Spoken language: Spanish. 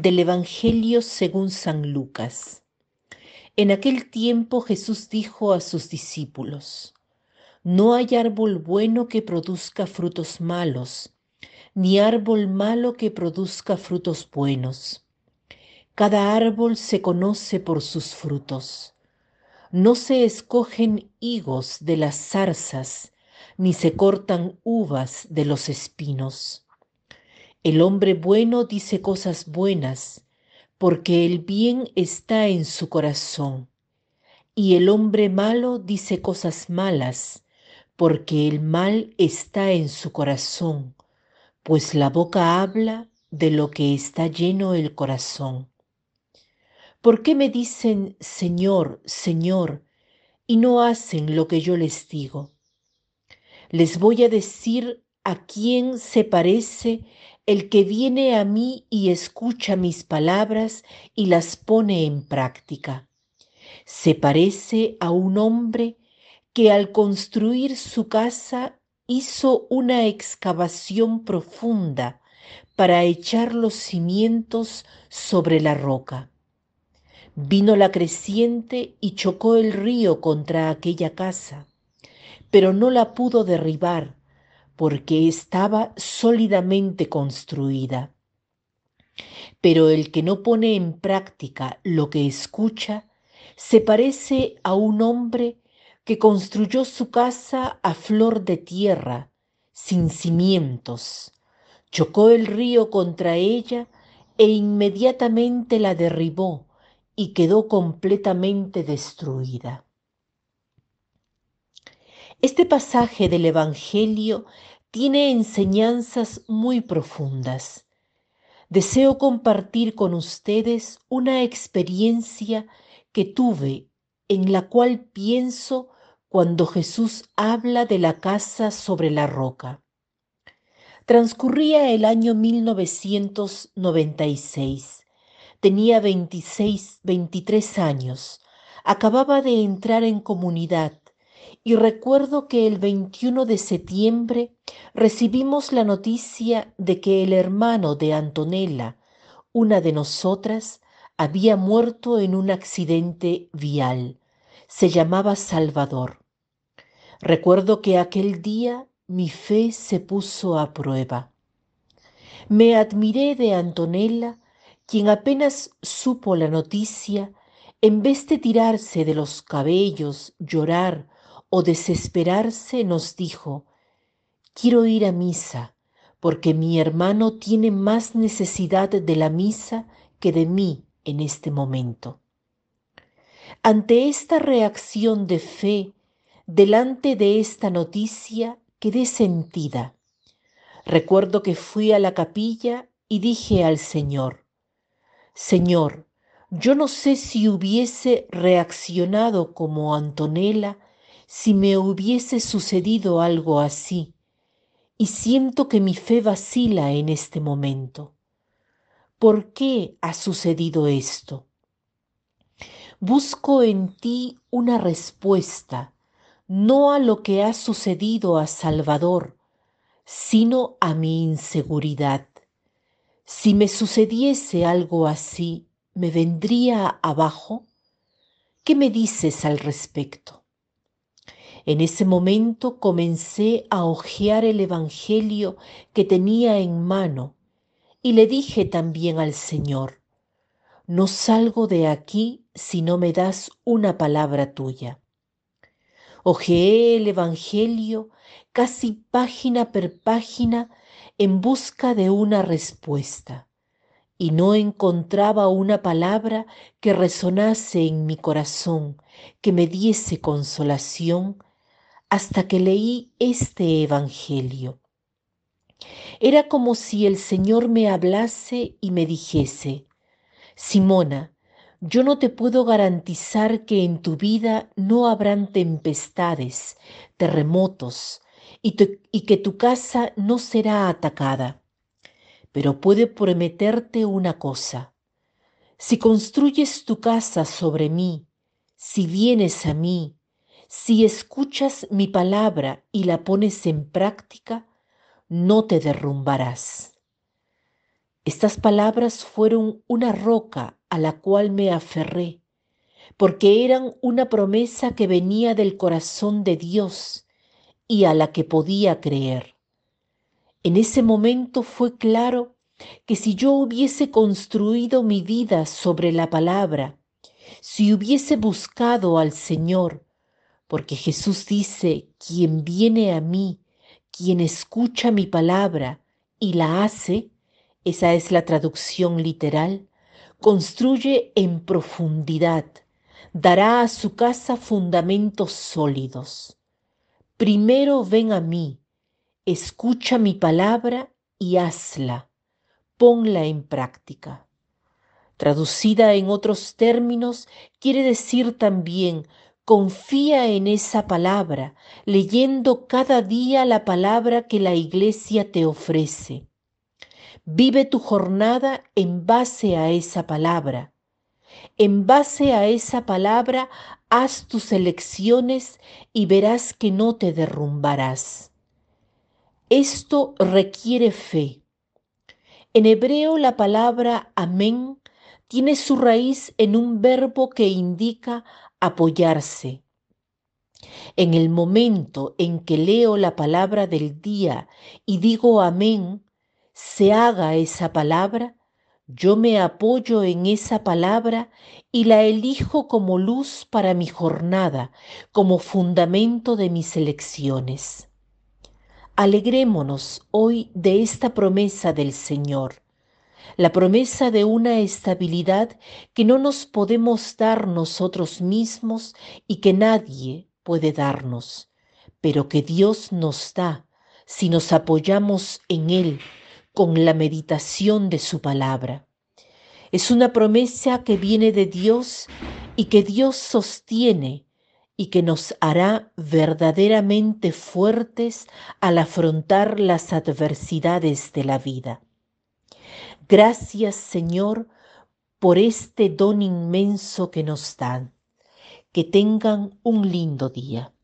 Del Evangelio según San Lucas. En aquel tiempo Jesús dijo a sus discípulos, No hay árbol bueno que produzca frutos malos, ni árbol malo que produzca frutos buenos. Cada árbol se conoce por sus frutos. No se escogen higos de las zarzas, ni se cortan uvas de los espinos. El hombre bueno dice cosas buenas, porque el bien está en su corazón. Y el hombre malo dice cosas malas, porque el mal está en su corazón, pues la boca habla de lo que está lleno el corazón. ¿Por qué me dicen Señor, Señor, y no hacen lo que yo les digo? Les voy a decir a quién se parece el que viene a mí y escucha mis palabras y las pone en práctica. Se parece a un hombre que al construir su casa hizo una excavación profunda para echar los cimientos sobre la roca. Vino la creciente y chocó el río contra aquella casa, pero no la pudo derribar porque estaba sólidamente construida. Pero el que no pone en práctica lo que escucha, se parece a un hombre que construyó su casa a flor de tierra, sin cimientos. Chocó el río contra ella e inmediatamente la derribó y quedó completamente destruida. Este pasaje del Evangelio tiene enseñanzas muy profundas. Deseo compartir con ustedes una experiencia que tuve en la cual pienso cuando Jesús habla de la casa sobre la roca. Transcurría el año 1996. Tenía 26, 23 años. Acababa de entrar en comunidad y recuerdo que el 21 de septiembre recibimos la noticia de que el hermano de Antonella, una de nosotras, había muerto en un accidente vial. Se llamaba Salvador. Recuerdo que aquel día mi fe se puso a prueba. Me admiré de Antonella, quien apenas supo la noticia, en vez de tirarse de los cabellos, llorar o desesperarse, nos dijo, quiero ir a misa, porque mi hermano tiene más necesidad de la misa que de mí en este momento. Ante esta reacción de fe, delante de esta noticia, quedé sentida. Recuerdo que fui a la capilla y dije al Señor, Señor, yo no sé si hubiese reaccionado como Antonella si me hubiese sucedido algo así, y siento que mi fe vacila en este momento. ¿Por qué ha sucedido esto? Busco en ti una respuesta, no a lo que ha sucedido a Salvador, sino a mi inseguridad. Si me sucediese algo así, ¿me vendría abajo? ¿Qué me dices al respecto? En ese momento comencé a hojear el Evangelio que tenía en mano y le dije también al Señor, no salgo de aquí si no me das una palabra tuya. Ojeé el Evangelio casi página por página en busca de una respuesta y no encontraba una palabra que resonase en mi corazón, que me diese consolación hasta que leí este Evangelio. Era como si el Señor me hablase y me dijese, Simona, yo no te puedo garantizar que en tu vida no habrán tempestades, terremotos, y, que tu casa no será atacada. Pero puedo prometerte una cosa. Si construyes tu casa sobre mí, si vienes a mí, si escuchas mi palabra y la pones en práctica, no te derrumbarás. Estas palabras fueron una roca a la cual me aferré, porque eran una promesa que venía del corazón de Dios y a la que podía creer. En ese momento fue claro que si yo hubiese construido mi vida sobre la palabra, si hubiese buscado al Señor, porque Jesús dice, quien viene a mí, quien escucha mi palabra y la hace, esa es la traducción literal, construye en profundidad, dará a su casa fundamentos sólidos. Primero ven a mí, escucha mi palabra y hazla, ponla en práctica. Traducida en otros términos, quiere decir también, confía en esa palabra, leyendo cada día la palabra que la iglesia te ofrece. Vive tu jornada en base a esa palabra. En base a esa palabra, haz tus elecciones y verás que no te derrumbarás. Esto requiere fe. En hebreo la palabra amén tiene su raíz en un verbo que indica apoyarse. En el momento en que leo la palabra del día y digo amén, se haga esa palabra, yo me apoyo en esa palabra y la elijo como luz para mi jornada, como fundamento de mis elecciones. Alegrémonos hoy de esta promesa del Señor la promesa de una estabilidad que no nos podemos dar nosotros mismos y que nadie puede darnos, pero que Dios nos da si nos apoyamos en Él con la meditación de su palabra. Es una promesa que viene de Dios y que Dios sostiene y que nos hará verdaderamente fuertes al afrontar las adversidades de la vida. Gracias Señor por este don inmenso que nos dan. Que tengan un lindo día.